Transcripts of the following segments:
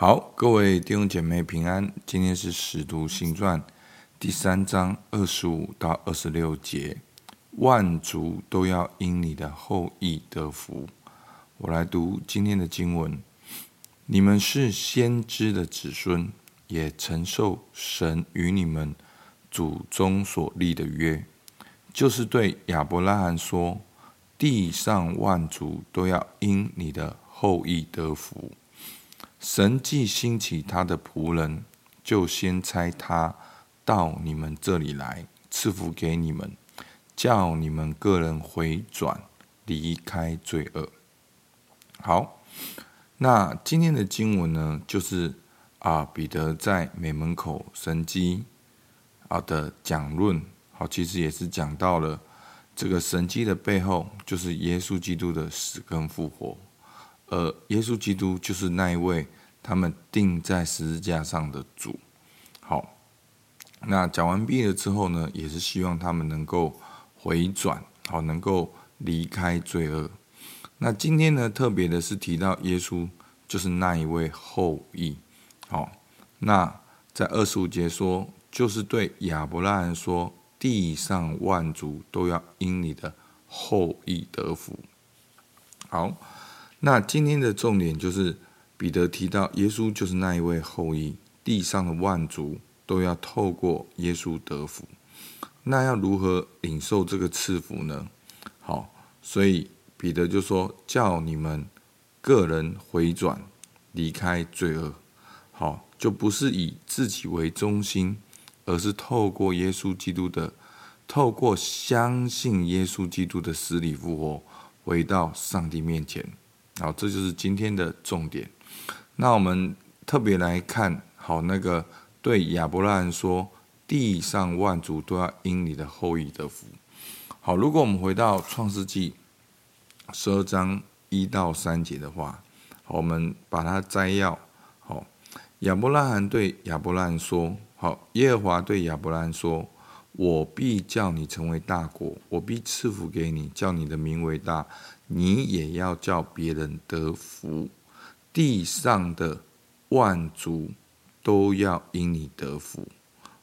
好，各位弟兄姐妹平安。今天是《使徒行传》第三章二十五到二十六节，万族都要因你的后裔得福。我来读今天的经文：你们是先知的子孙，也承受神与你们祖宗所立的约，就是对亚伯拉罕说：地上万族都要因你的后裔得福。神既兴起他的仆人，就先差他到你们这里来，赐福给你们，叫你们个人回转，离开罪恶。好，那今天的经文呢，就是啊，彼得在美门口神迹啊的讲论。好，其实也是讲到了这个神迹的背后，就是耶稣基督的死跟复活。呃耶稣基督就是那一位他们钉在十字架上的主。好，那讲完毕了之后呢，也是希望他们能够回转，好，能够离开罪恶。那今天呢，特别的是提到耶稣就是那一位后裔。好，那在二十五节说，就是对亚伯拉罕说，地上万族都要因你的后裔得福。好。那今天的重点就是彼得提到耶稣就是那一位后裔，地上的万族都要透过耶稣得福。那要如何领受这个赐福呢？好，所以彼得就说：叫你们个人回转，离开罪恶。好，就不是以自己为中心，而是透过耶稣基督的，透过相信耶稣基督的死里复活，回到上帝面前。好，这就是今天的重点。那我们特别来看，好，那个对亚伯拉罕说：“地上万族都要因你的后裔得福。”好，如果我们回到创世纪十二章一到三节的话，好，我们把它摘要。好，亚伯拉罕对亚伯拉罕说：“好，耶和华对亚伯拉罕说：我必叫你成为大国，我必赐福给你，叫你的名为大。”你也要叫别人得福，地上的万族都要因你得福。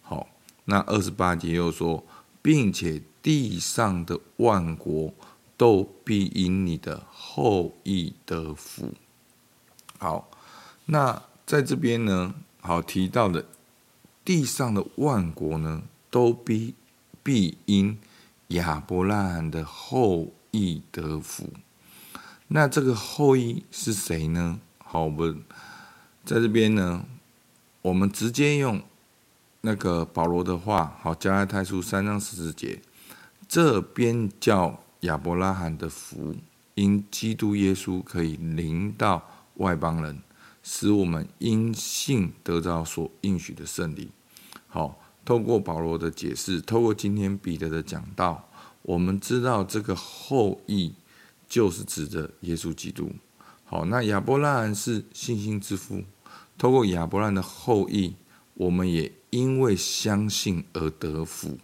好，那二十八节又说，并且地上的万国都必因你的后裔得福。好，那在这边呢，好提到的地上的万国呢，都必必因亚伯拉罕的后易得福，那这个后裔是谁呢？好，我们在这边呢，我们直接用那个保罗的话，好，加拉太书三章十四节，这边叫亚伯拉罕的福，因基督耶稣可以临到外邦人，使我们因信得到所应许的圣灵。好，透过保罗的解释，透过今天彼得的讲道。我们知道这个后裔就是指着耶稣基督。好，那亚伯拉罕是信心之父，透过亚伯拉罕的后裔，我们也因为相信而得福。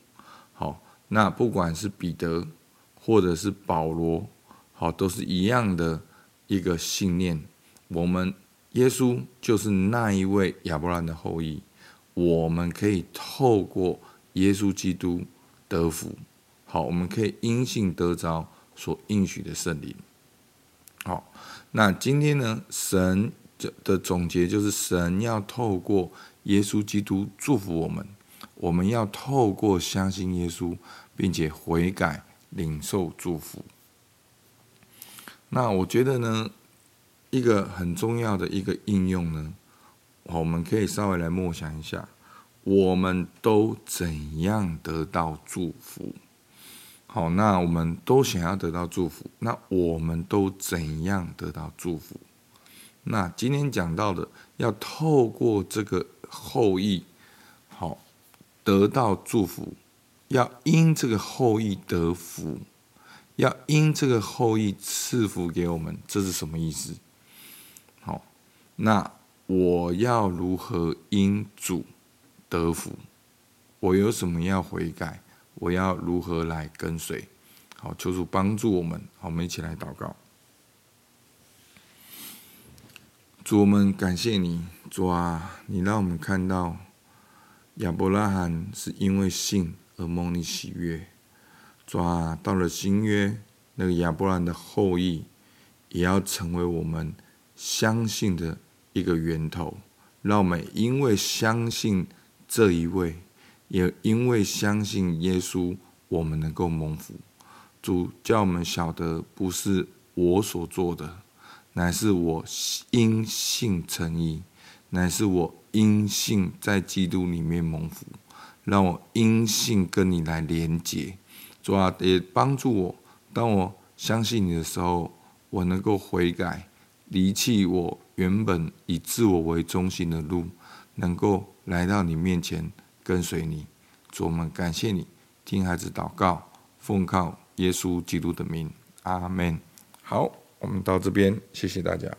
好，那不管是彼得或者是保罗，好，都是一样的一个信念。我们耶稣就是那一位亚伯拉罕的后裔，我们可以透过耶稣基督得福。好，我们可以因信得着所应许的圣灵。好，那今天呢，神的总结就是神要透过耶稣基督祝福我们，我们要透过相信耶稣，并且悔改领受祝福。那我觉得呢，一个很重要的一个应用呢，我们可以稍微来默想一下，我们都怎样得到祝福？好，那我们都想要得到祝福，那我们都怎样得到祝福？那今天讲到的，要透过这个后裔，好，得到祝福，要因这个后裔得福，要因这个后裔赐福给我们，这是什么意思？好，那我要如何因主得福？我有什么要悔改？我要如何来跟随？好，求主帮助我们。好，我们一起来祷告。主，我们感谢你，主啊，你让我们看到亚伯拉罕是因为信而蒙你喜悦。主啊，到了新约，那个亚伯拉罕的后裔也要成为我们相信的一个源头。让我们因为相信这一位，也因为相信耶稣，我们能够蒙福。主叫我们晓得，不是我所做的，乃是我因信称义。乃是我因信在基督里面蒙福，让我因信跟你来连结，主啊，也帮助我。当我相信你的时候，我能够悔改，离弃我原本以自我为中心的路，能够来到你面前跟随你。主，我们感谢你，听孩子祷告，奉靠耶稣基督的名，阿门。好，我们到这边，谢谢大家。